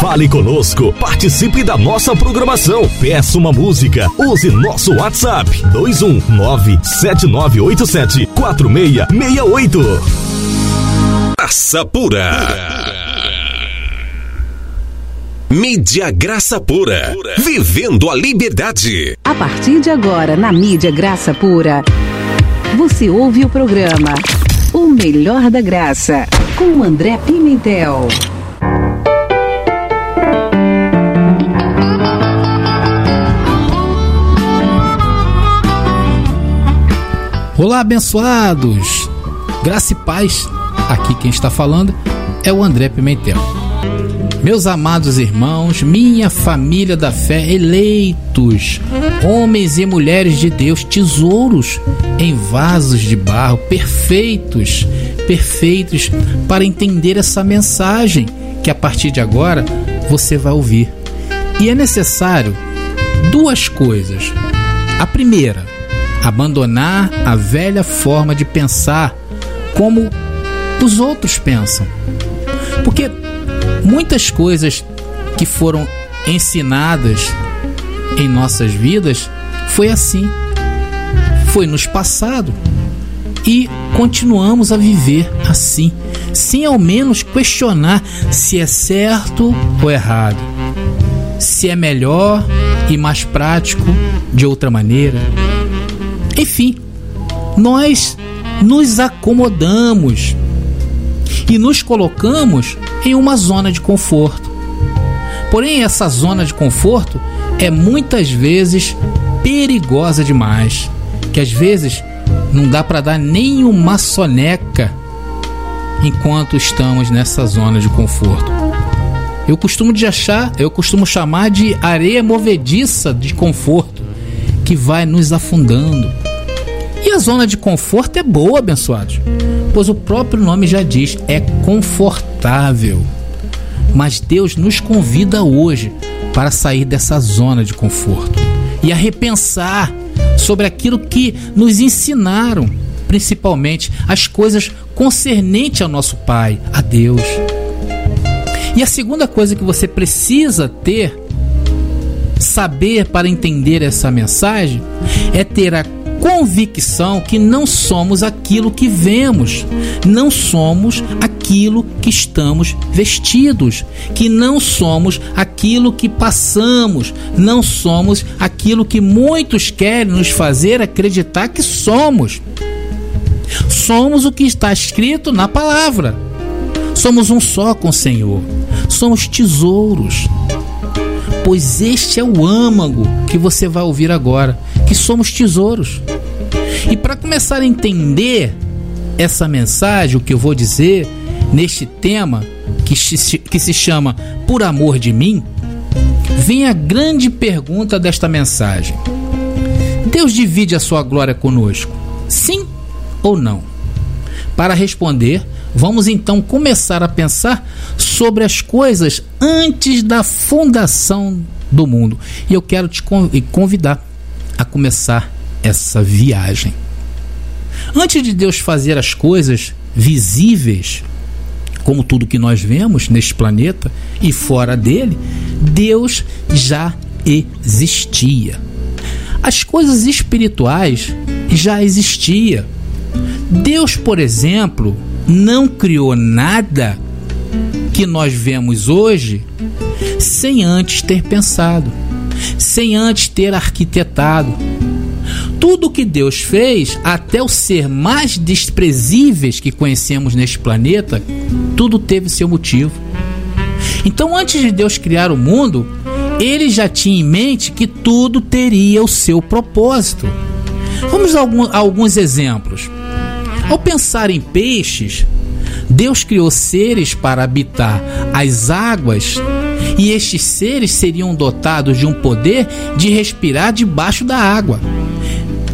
Fale conosco, participe da nossa programação, peça uma música, use nosso WhatsApp 21979874668. Graça Pura. Mídia Graça Pura. Vivendo a liberdade. A partir de agora, na Mídia Graça Pura, você ouve o programa O Melhor da Graça, com André Pimentel. Olá, abençoados! Graça e paz. Aqui quem está falando é o André Pimentel. Meus amados irmãos, minha família da fé, eleitos, homens e mulheres de Deus, tesouros em vasos de barro, perfeitos, perfeitos para entender essa mensagem que a partir de agora você vai ouvir. E é necessário duas coisas. A primeira, abandonar a velha forma de pensar como os outros pensam. Porque muitas coisas que foram ensinadas em nossas vidas foi assim. Foi nos passado e continuamos a viver assim, sem ao menos questionar se é certo ou errado, se é melhor e mais prático de outra maneira. Enfim, nós nos acomodamos e nos colocamos em uma zona de conforto. Porém, essa zona de conforto é muitas vezes perigosa demais, que às vezes não dá para dar nem uma soneca enquanto estamos nessa zona de conforto. Eu costumo de achar, eu costumo chamar de areia movediça de conforto que vai nos afundando. E a zona de conforto é boa, abençoados, pois o próprio nome já diz, é confortável. Mas Deus nos convida hoje para sair dessa zona de conforto e a repensar sobre aquilo que nos ensinaram, principalmente as coisas concernentes ao nosso Pai, a Deus. E a segunda coisa que você precisa ter, saber para entender essa mensagem, é ter a convicção que não somos aquilo que vemos, não somos aquilo que estamos vestidos, que não somos aquilo que passamos, não somos aquilo que muitos querem nos fazer acreditar que somos. Somos o que está escrito na palavra. Somos um só com o Senhor. Somos tesouros. Pois este é o âmago que você vai ouvir agora que somos tesouros. E para começar a entender essa mensagem, o que eu vou dizer neste tema que que se chama Por Amor de Mim, vem a grande pergunta desta mensagem: Deus divide a sua glória conosco? Sim ou não? Para responder, vamos então começar a pensar sobre as coisas antes da fundação do mundo. E eu quero te convidar a começar essa viagem. Antes de Deus fazer as coisas visíveis, como tudo que nós vemos neste planeta e fora dele, Deus já existia. As coisas espirituais já existiam. Deus, por exemplo, não criou nada que nós vemos hoje sem antes ter pensado sem antes ter arquitetado. Tudo que Deus fez, até o ser mais desprezíveis que conhecemos neste planeta, tudo teve seu motivo. Então, antes de Deus criar o mundo, ele já tinha em mente que tudo teria o seu propósito. Vamos a, alguns exemplos. Ao pensar em peixes, Deus criou seres para habitar as águas e estes seres seriam dotados de um poder de respirar debaixo da água.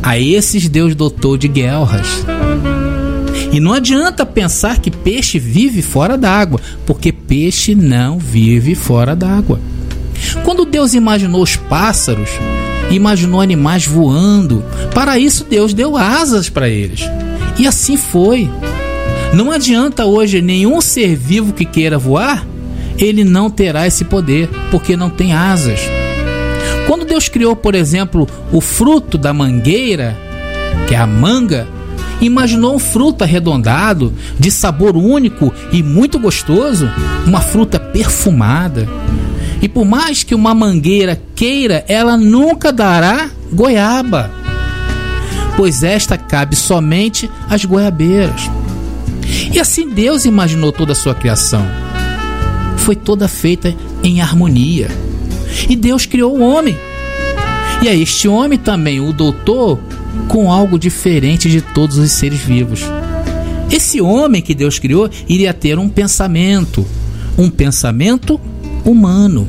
A esses Deus dotou de guelras. E não adianta pensar que peixe vive fora d'água, porque peixe não vive fora d'água. Quando Deus imaginou os pássaros, imaginou animais voando, para isso Deus deu asas para eles. E assim foi. Não adianta hoje nenhum ser vivo que queira voar ele não terá esse poder, porque não tem asas. Quando Deus criou, por exemplo, o fruto da mangueira, que é a manga, imaginou um fruto arredondado, de sabor único e muito gostoso, uma fruta perfumada. E por mais que uma mangueira queira, ela nunca dará goiaba, pois esta cabe somente às goiabeiras. E assim Deus imaginou toda a sua criação. Foi toda feita em harmonia. E Deus criou o homem. E a este homem também o doutor com algo diferente de todos os seres vivos. Esse homem que Deus criou iria ter um pensamento, um pensamento humano,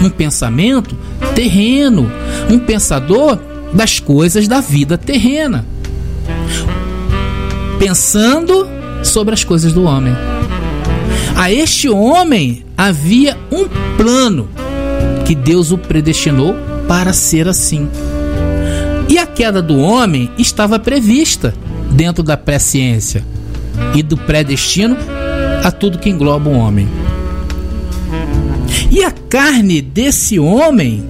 um pensamento terreno, um pensador das coisas da vida terrena, pensando sobre as coisas do homem. A este homem havia um plano que Deus o predestinou para ser assim. E a queda do homem estava prevista dentro da presciência e do predestino a tudo que engloba o homem. E a carne desse homem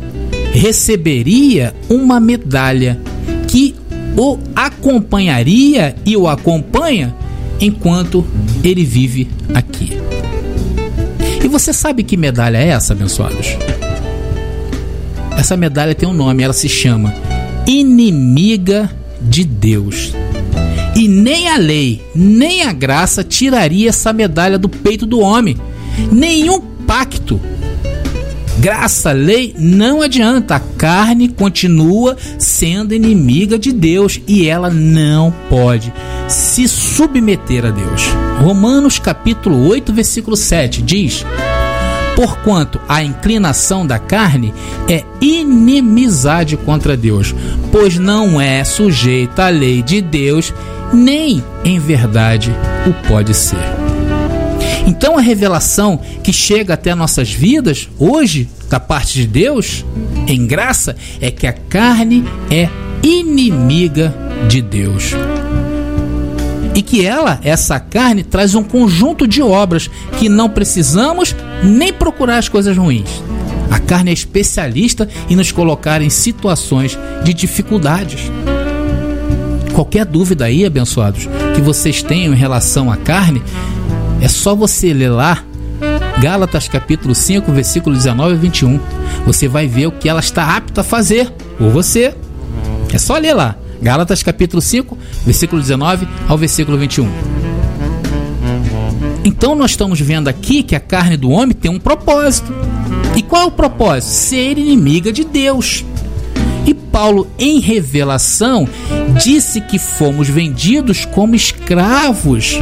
receberia uma medalha que o acompanharia e o acompanha enquanto ele vive aqui. E você sabe que medalha é essa, abençoados? Essa medalha tem um nome, ela se chama inimiga de Deus. E nem a lei, nem a graça tiraria essa medalha do peito do homem. Nenhum pacto, graça, lei não adianta. A carne continua sendo inimiga de Deus e ela não pode se submeter a Deus. Romanos capítulo 8, versículo 7 diz: Porquanto a inclinação da carne é inimizade contra Deus, pois não é sujeita à lei de Deus, nem em verdade o pode ser. Então a revelação que chega até nossas vidas hoje, da parte de Deus, em graça, é que a carne é inimiga de Deus e que ela, essa carne, traz um conjunto de obras que não precisamos nem procurar as coisas ruins. A carne é especialista em nos colocar em situações de dificuldades. Qualquer dúvida aí, abençoados, que vocês tenham em relação à carne, é só você ler lá Gálatas capítulo 5, versículo 19 e 21. Você vai ver o que ela está apta a fazer por você. É só ler lá. Gálatas capítulo 5, versículo 19 ao versículo 21. Então nós estamos vendo aqui que a carne do homem tem um propósito. E qual é o propósito? Ser inimiga de Deus. E Paulo, em revelação, disse que fomos vendidos como escravos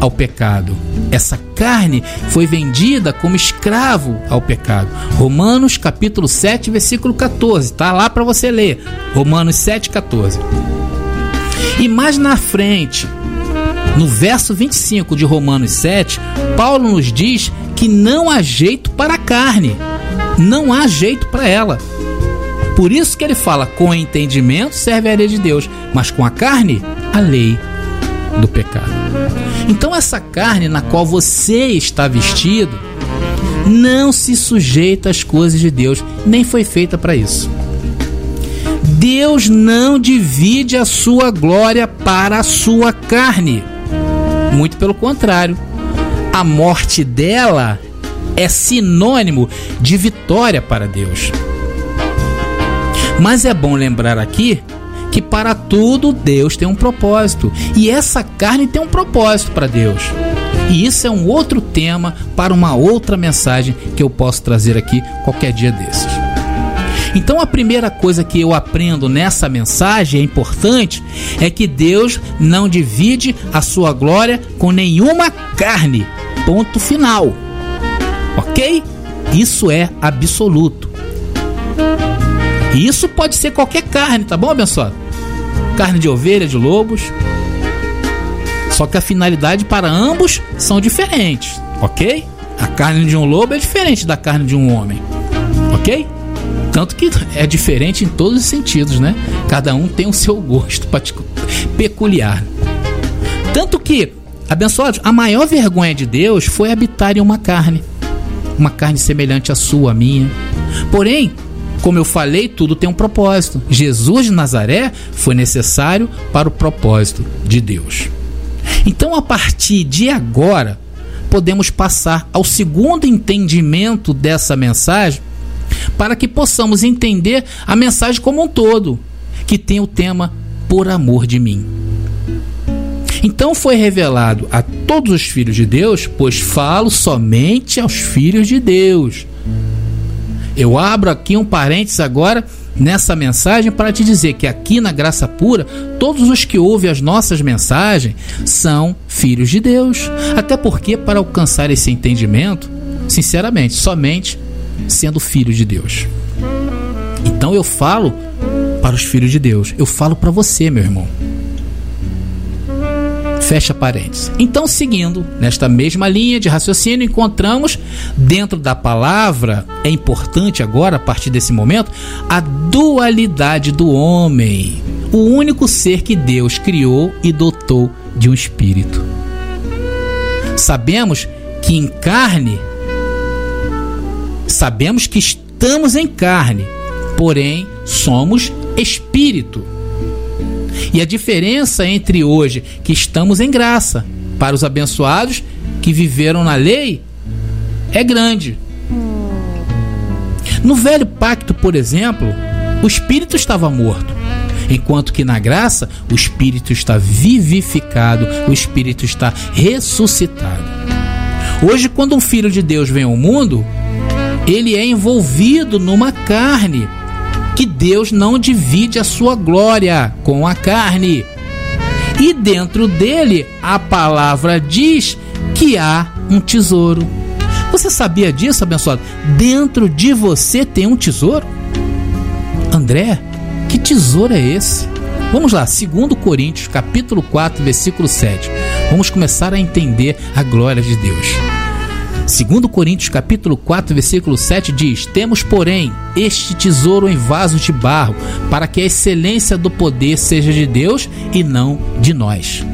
ao pecado. Essa carne foi vendida como escravo ao pecado. Romanos capítulo 7, versículo 14. Tá lá para você ler. Romanos 7, 14. E mais na frente, no verso 25 de Romanos 7, Paulo nos diz que não há jeito para a carne. Não há jeito para ela. Por isso que ele fala: com entendimento serve a lei de Deus, mas com a carne, a lei do pecado. Então, essa carne na qual você está vestido não se sujeita às coisas de Deus, nem foi feita para isso. Deus não divide a sua glória para a sua carne. Muito pelo contrário. A morte dela é sinônimo de vitória para Deus. Mas é bom lembrar aqui que para tudo Deus tem um propósito e essa carne tem um propósito para Deus. E isso é um outro tema para uma outra mensagem que eu posso trazer aqui qualquer dia desses. Então a primeira coisa que eu aprendo nessa mensagem é importante é que Deus não divide a sua glória com nenhuma carne. Ponto final. OK? Isso é absoluto. E isso pode ser qualquer carne, tá bom, abençoado? Carne de ovelha, de lobos. Só que a finalidade para ambos são diferentes, ok? A carne de um lobo é diferente da carne de um homem, ok? Tanto que é diferente em todos os sentidos, né? Cada um tem o seu gosto peculiar. Tanto que Abençoados, a maior vergonha de Deus foi habitar em uma carne, uma carne semelhante à sua, à minha. Porém, como eu falei, tudo tem um propósito. Jesus de Nazaré foi necessário para o propósito de Deus. Então, a partir de agora, podemos passar ao segundo entendimento dessa mensagem, para que possamos entender a mensagem como um todo, que tem o tema Por amor de mim. Então foi revelado a todos os filhos de Deus, pois falo somente aos filhos de Deus. Eu abro aqui um parênteses agora nessa mensagem para te dizer que aqui na Graça Pura, todos os que ouvem as nossas mensagens são filhos de Deus. Até porque, para alcançar esse entendimento, sinceramente, somente sendo filho de Deus. Então eu falo para os filhos de Deus, eu falo para você, meu irmão. Fecha parênteses. Então, seguindo nesta mesma linha de raciocínio, encontramos dentro da palavra, é importante agora, a partir desse momento, a dualidade do homem, o único ser que Deus criou e dotou de um espírito. Sabemos que em carne, sabemos que estamos em carne, porém somos espírito. E a diferença entre hoje, que estamos em graça, para os abençoados que viveram na lei, é grande. No velho pacto, por exemplo, o espírito estava morto, enquanto que na graça o espírito está vivificado, o espírito está ressuscitado. Hoje, quando um filho de Deus vem ao mundo, ele é envolvido numa carne que Deus não divide a sua glória com a carne. E dentro dele, a palavra diz que há um tesouro. Você sabia disso, abençoado? Dentro de você tem um tesouro? André, que tesouro é esse? Vamos lá, 2 Coríntios, capítulo 4, versículo 7. Vamos começar a entender a glória de Deus. Segundo Coríntios capítulo 4, versículo 7 diz: "Temos, porém, este tesouro em vasos de barro, para que a excelência do poder seja de Deus e não de nós."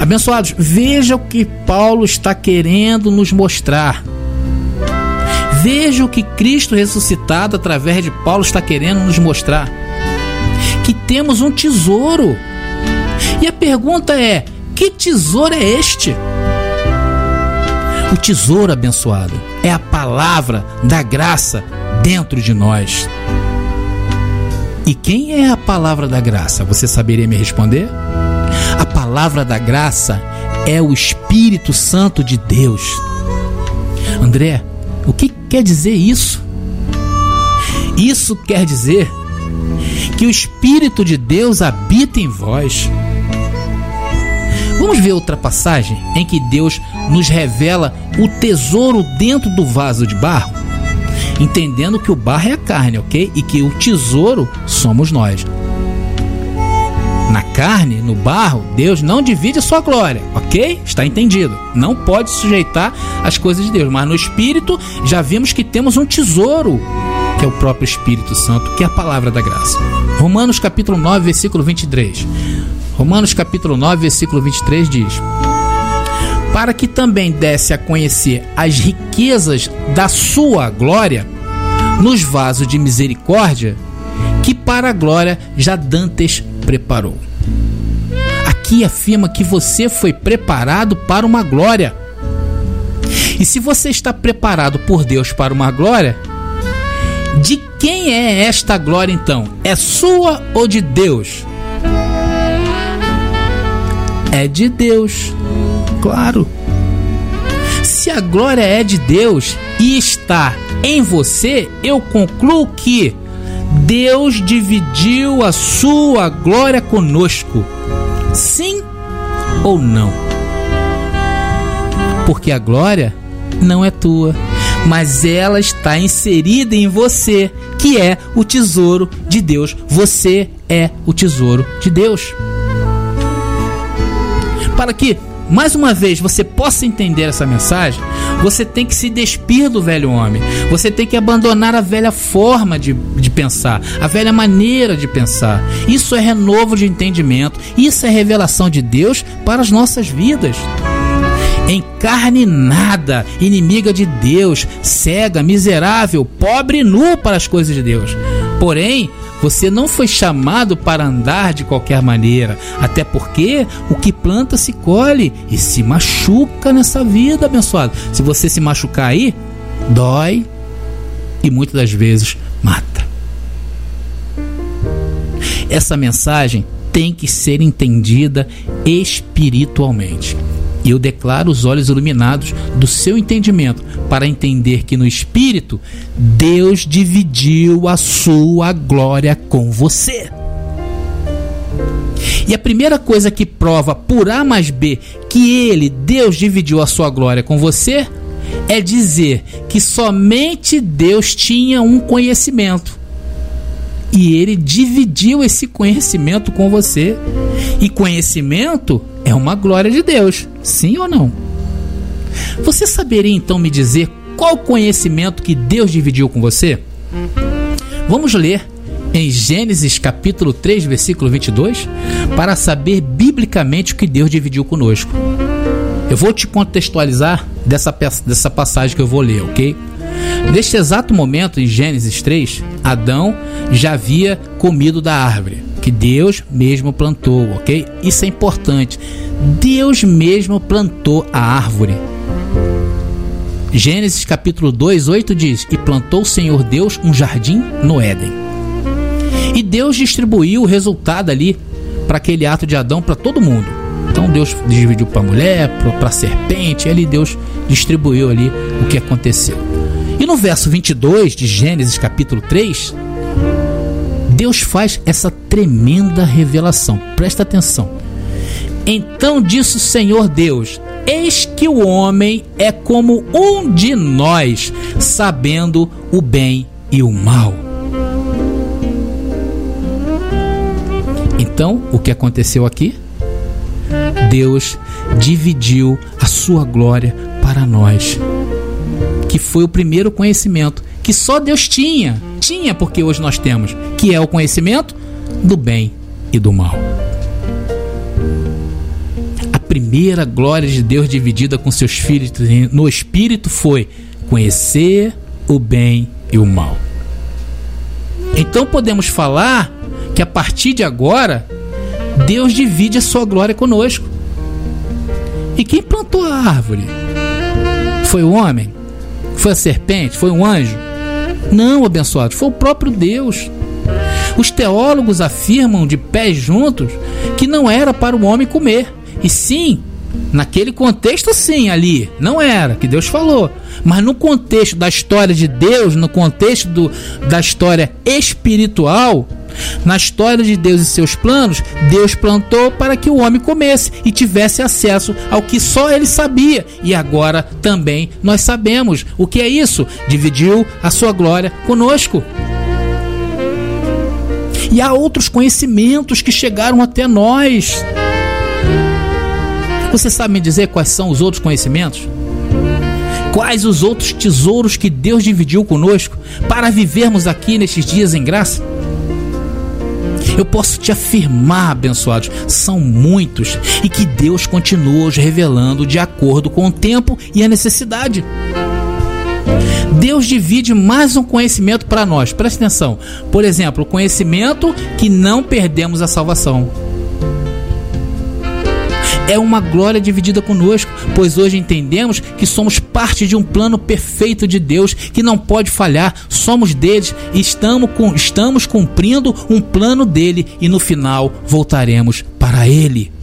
Abençoados, veja o que Paulo está querendo nos mostrar. Veja o que Cristo ressuscitado através de Paulo está querendo nos mostrar. Que temos um tesouro. E a pergunta é: que tesouro é este? O tesouro abençoado é a palavra da graça dentro de nós. E quem é a palavra da graça? Você saberia me responder? A palavra da graça é o Espírito Santo de Deus. André, o que quer dizer isso? Isso quer dizer que o Espírito de Deus habita em vós. Vamos ver outra passagem em que Deus nos revela o tesouro dentro do vaso de barro, entendendo que o barro é a carne, ok? E que o tesouro somos nós. Na carne, no barro, Deus não divide a sua glória, ok? Está entendido. Não pode sujeitar as coisas de Deus, mas no espírito já vimos que temos um tesouro, que é o próprio Espírito Santo, que é a palavra da graça. Romanos capítulo 9, versículo 23. Romanos capítulo 9, versículo 23 diz: Para que também desse a conhecer as riquezas da sua glória nos vasos de misericórdia, que para a glória já Dantes preparou. Aqui afirma que você foi preparado para uma glória. E se você está preparado por Deus para uma glória, de quem é esta glória então? É sua ou de Deus? É de Deus. Claro. Se a glória é de Deus e está em você, eu concluo que Deus dividiu a sua glória conosco. Sim ou não? Porque a glória não é tua, mas ela está inserida em você, que é o tesouro de Deus. Você é o tesouro de Deus para que mais uma vez, você possa entender essa mensagem, você tem que se despir do velho homem. Você tem que abandonar a velha forma de, de pensar, a velha maneira de pensar. Isso é renovo de entendimento, isso é revelação de Deus para as nossas vidas encarnada, inimiga de Deus, cega, miserável, pobre e nu para as coisas de Deus. Porém, você não foi chamado para andar de qualquer maneira, até porque o que planta se colhe e se machuca nessa vida, abençoado. Se você se machucar aí, dói e muitas das vezes mata. Essa mensagem tem que ser entendida espiritualmente. E eu declaro os olhos iluminados do seu entendimento para entender que no Espírito Deus dividiu a sua glória com você. E a primeira coisa que prova por A mais B que ele, Deus, dividiu a sua glória com você é dizer que somente Deus tinha um conhecimento. E ele dividiu esse conhecimento com você. E conhecimento é uma glória de Deus, sim ou não? Você saberia então me dizer qual conhecimento que Deus dividiu com você? Vamos ler em Gênesis capítulo 3, versículo 22, para saber biblicamente o que Deus dividiu conosco. Eu vou te contextualizar dessa, dessa passagem que eu vou ler, ok? Neste exato momento, em Gênesis 3, Adão já havia comido da árvore que Deus mesmo plantou, ok? Isso é importante. Deus mesmo plantou a árvore. Gênesis capítulo 2, 8 diz: E plantou o Senhor Deus um jardim no Éden. E Deus distribuiu o resultado ali para aquele ato de Adão para todo mundo. Então Deus dividiu para a mulher, para a serpente, e ali Deus distribuiu ali o que aconteceu. E no verso 22 de Gênesis capítulo 3, Deus faz essa tremenda revelação. Presta atenção. Então disse o Senhor Deus: Eis que o homem é como um de nós, sabendo o bem e o mal. Então, o que aconteceu aqui? Deus dividiu a sua glória para nós que foi o primeiro conhecimento que só Deus tinha, tinha porque hoje nós temos, que é o conhecimento do bem e do mal. A primeira glória de Deus dividida com seus filhos no espírito foi conhecer o bem e o mal. Então podemos falar que a partir de agora Deus divide a sua glória conosco. E quem plantou a árvore? Foi o homem? Foi a serpente? Foi um anjo? Não, abençoados, foi o próprio Deus. Os teólogos afirmam de pés juntos que não era para o homem comer, e sim, naquele contexto, sim, ali, não era, que Deus falou. Mas no contexto da história de Deus, no contexto do, da história espiritual, na história de Deus e seus planos, Deus plantou para que o homem comesse e tivesse acesso ao que só ele sabia. E agora também nós sabemos. O que é isso? Dividiu a sua glória conosco. E há outros conhecimentos que chegaram até nós. Você sabe me dizer quais são os outros conhecimentos? Quais os outros tesouros que Deus dividiu conosco para vivermos aqui nestes dias em graça? Eu posso te afirmar, abençoados, são muitos e que Deus continua os revelando de acordo com o tempo e a necessidade. Deus divide mais um conhecimento para nós. Presta atenção. Por exemplo, o conhecimento que não perdemos a salvação é uma glória dividida conosco, pois hoje entendemos que somos parte de um plano perfeito de Deus que não pode falhar, somos deles e estamos, estamos cumprindo um plano dele e no final voltaremos para ele.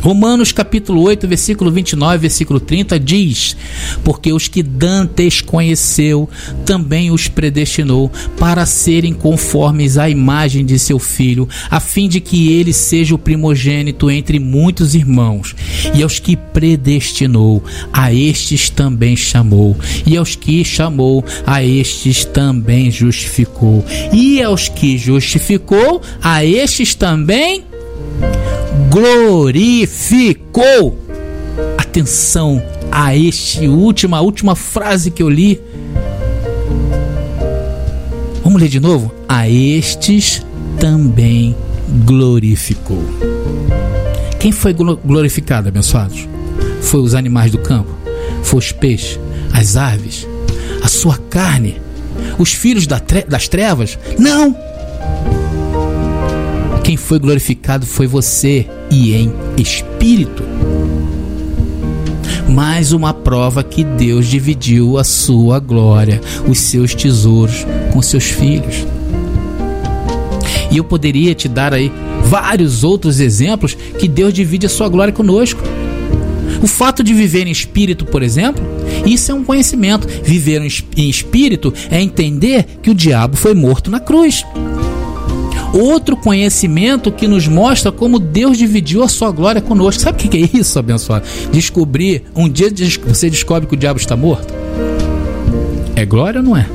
Romanos capítulo 8, versículo 29, versículo 30 diz: Porque os que Dantes conheceu, também os predestinou para serem conformes à imagem de seu filho, a fim de que ele seja o primogênito entre muitos irmãos. E aos que predestinou, a estes também chamou. E aos que chamou, a estes também justificou. E aos que justificou, a estes também glorificou. atenção a este última, a última frase que eu li. Vamos ler de novo? A estes também glorificou. Quem foi glorificado, abençoados? Foi os animais do campo, foi os peixes, as aves, a sua carne, os filhos das trevas? Não! Quem foi glorificado foi você e em espírito. Mais uma prova que Deus dividiu a sua glória, os seus tesouros com seus filhos. E eu poderia te dar aí vários outros exemplos que Deus divide a sua glória conosco. O fato de viver em espírito, por exemplo, isso é um conhecimento. Viver em espírito é entender que o diabo foi morto na cruz. Outro conhecimento que nos mostra como Deus dividiu a sua glória conosco. Sabe o que é isso, abençoado? Descobrir, um dia você descobre que o diabo está morto. É glória ou não é?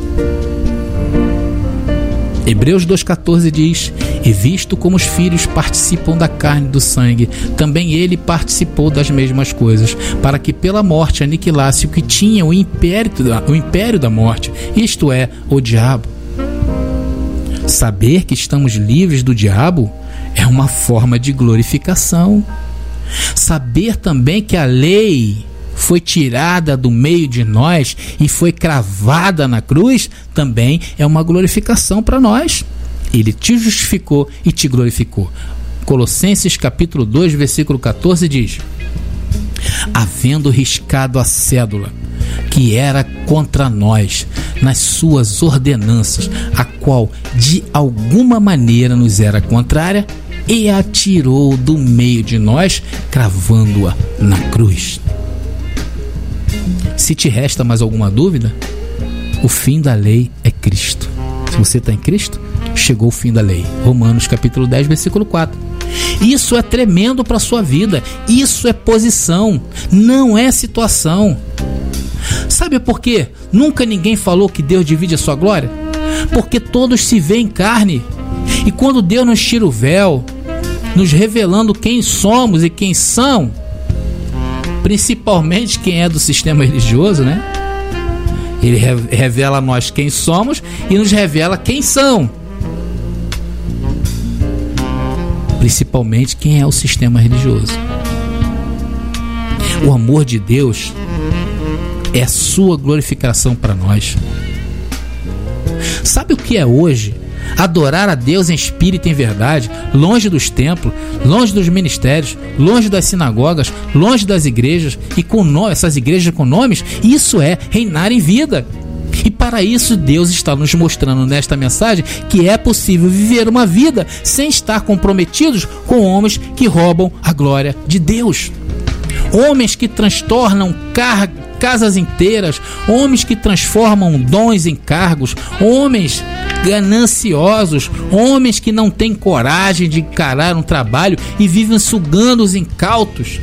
Hebreus 2,14 diz: E visto como os filhos participam da carne e do sangue, também ele participou das mesmas coisas, para que pela morte aniquilasse o que tinha o império, o império da morte, isto é, o diabo Saber que estamos livres do diabo é uma forma de glorificação. Saber também que a lei foi tirada do meio de nós e foi cravada na cruz também é uma glorificação para nós. Ele te justificou e te glorificou. Colossenses capítulo 2, versículo 14 diz: Havendo riscado a cédula que era contra nós nas suas ordenanças, a qual de alguma maneira nos era contrária, e a tirou do meio de nós, cravando-a na cruz. Se te resta mais alguma dúvida, o fim da lei é Cristo. Se você está em Cristo, chegou o fim da lei. Romanos capítulo 10, versículo 4. Isso é tremendo para a sua vida. Isso é posição, não é situação. Sabe por quê? Nunca ninguém falou que Deus divide a sua glória? Porque todos se veem em carne. E quando Deus nos tira o véu, nos revelando quem somos e quem são, principalmente quem é do sistema religioso, né? Ele revela a nós quem somos e nos revela quem são. Principalmente quem é o sistema religioso. O amor de Deus é sua glorificação para nós. Sabe o que é hoje? Adorar a Deus em espírito e em verdade, longe dos templos, longe dos ministérios, longe das sinagogas, longe das igrejas e com nós, essas igrejas com nomes, isso é reinar em vida. E para isso Deus está nos mostrando nesta mensagem que é possível viver uma vida sem estar comprometidos com homens que roubam a glória de Deus. Homens que transtornam carga casas inteiras, homens que transformam dons em cargos, homens gananciosos, homens que não têm coragem de encarar um trabalho e vivem sugando os incautos.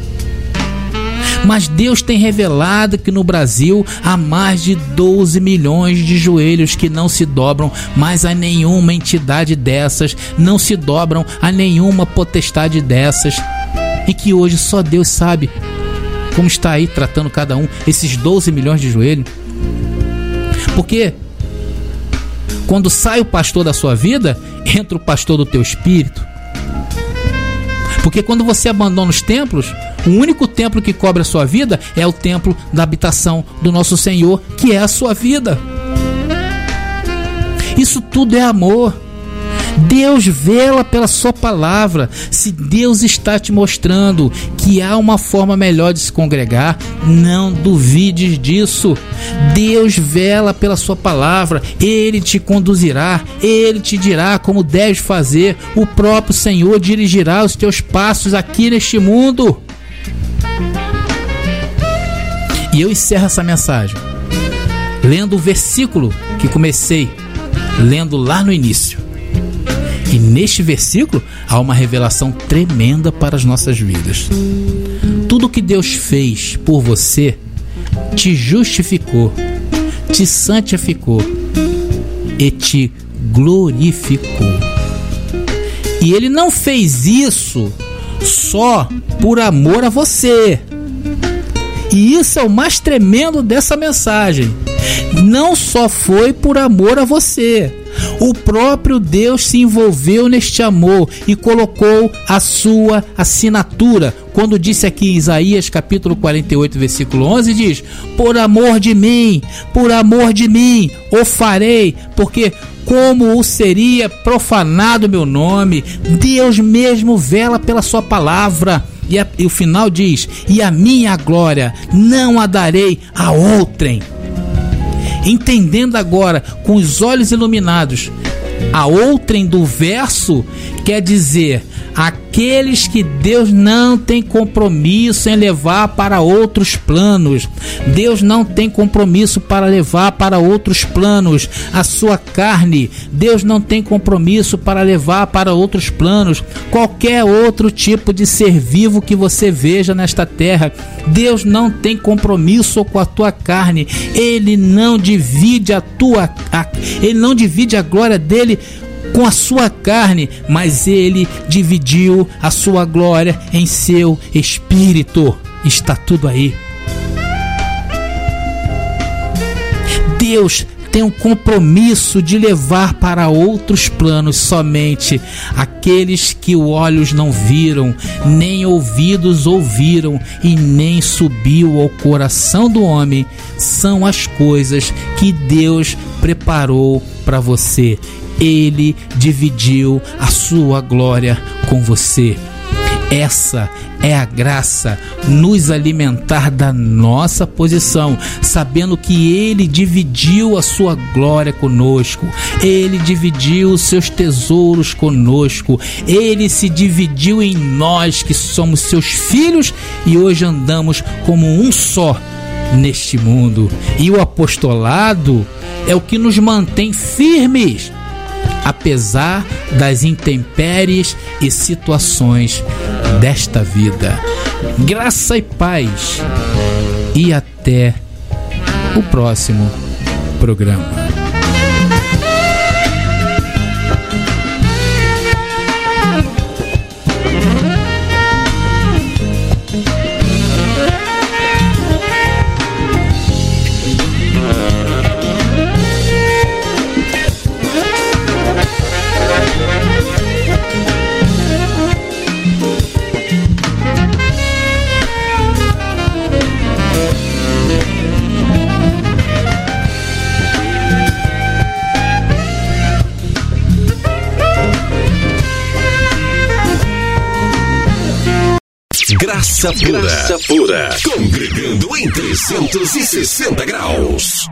Mas Deus tem revelado que no Brasil há mais de 12 milhões de joelhos que não se dobram mais a nenhuma entidade dessas, não se dobram a nenhuma potestade dessas, e que hoje só Deus sabe como está aí tratando cada um, esses 12 milhões de joelhos. Porque quando sai o pastor da sua vida, entra o pastor do teu espírito. Porque quando você abandona os templos, o único templo que cobre a sua vida é o templo da habitação do nosso Senhor, que é a sua vida. Isso tudo é amor. Deus vela pela sua palavra. Se Deus está te mostrando que há uma forma melhor de se congregar, não duvides disso. Deus vela pela sua palavra, ele te conduzirá, ele te dirá como deves fazer. O próprio Senhor dirigirá os teus passos aqui neste mundo. E eu encerro essa mensagem lendo o versículo que comecei lendo lá no início. E neste versículo há uma revelação tremenda para as nossas vidas. Tudo que Deus fez por você te justificou, te santificou e te glorificou. E ele não fez isso só por amor a você. E isso é o mais tremendo dessa mensagem. Não só foi por amor a você, o próprio Deus se envolveu neste amor e colocou a sua assinatura. Quando disse aqui em Isaías capítulo 48, versículo 11, diz: Por amor de mim, por amor de mim, o farei, porque como o seria profanado meu nome, Deus mesmo vela pela sua palavra. E, a, e o final diz: E a minha glória não a darei a outrem entendendo agora com os olhos iluminados a outrem do verso quer dizer aqueles que Deus não tem compromisso em levar para outros planos. Deus não tem compromisso para levar para outros planos a sua carne. Deus não tem compromisso para levar para outros planos qualquer outro tipo de ser vivo que você veja nesta terra. Deus não tem compromisso com a tua carne. Ele não divide a tua a, ele não divide a glória dele com a sua carne, mas ele dividiu a sua glória em seu espírito. Está tudo aí. Deus tem um compromisso de levar para outros planos somente aqueles que olhos não viram, nem ouvidos ouviram e nem subiu ao coração do homem, são as coisas que Deus preparou para você ele dividiu a sua glória com você. Essa é a graça, nos alimentar da nossa posição, sabendo que Ele dividiu a sua glória conosco, Ele dividiu os seus tesouros conosco, Ele se dividiu em nós que somos seus filhos e hoje andamos como um só neste mundo. E o apostolado é o que nos mantém firmes apesar das intempéries e situações desta vida. Graça e paz. E até o próximo programa. Graça Pura. Graça Pura. Congregando em 360 graus.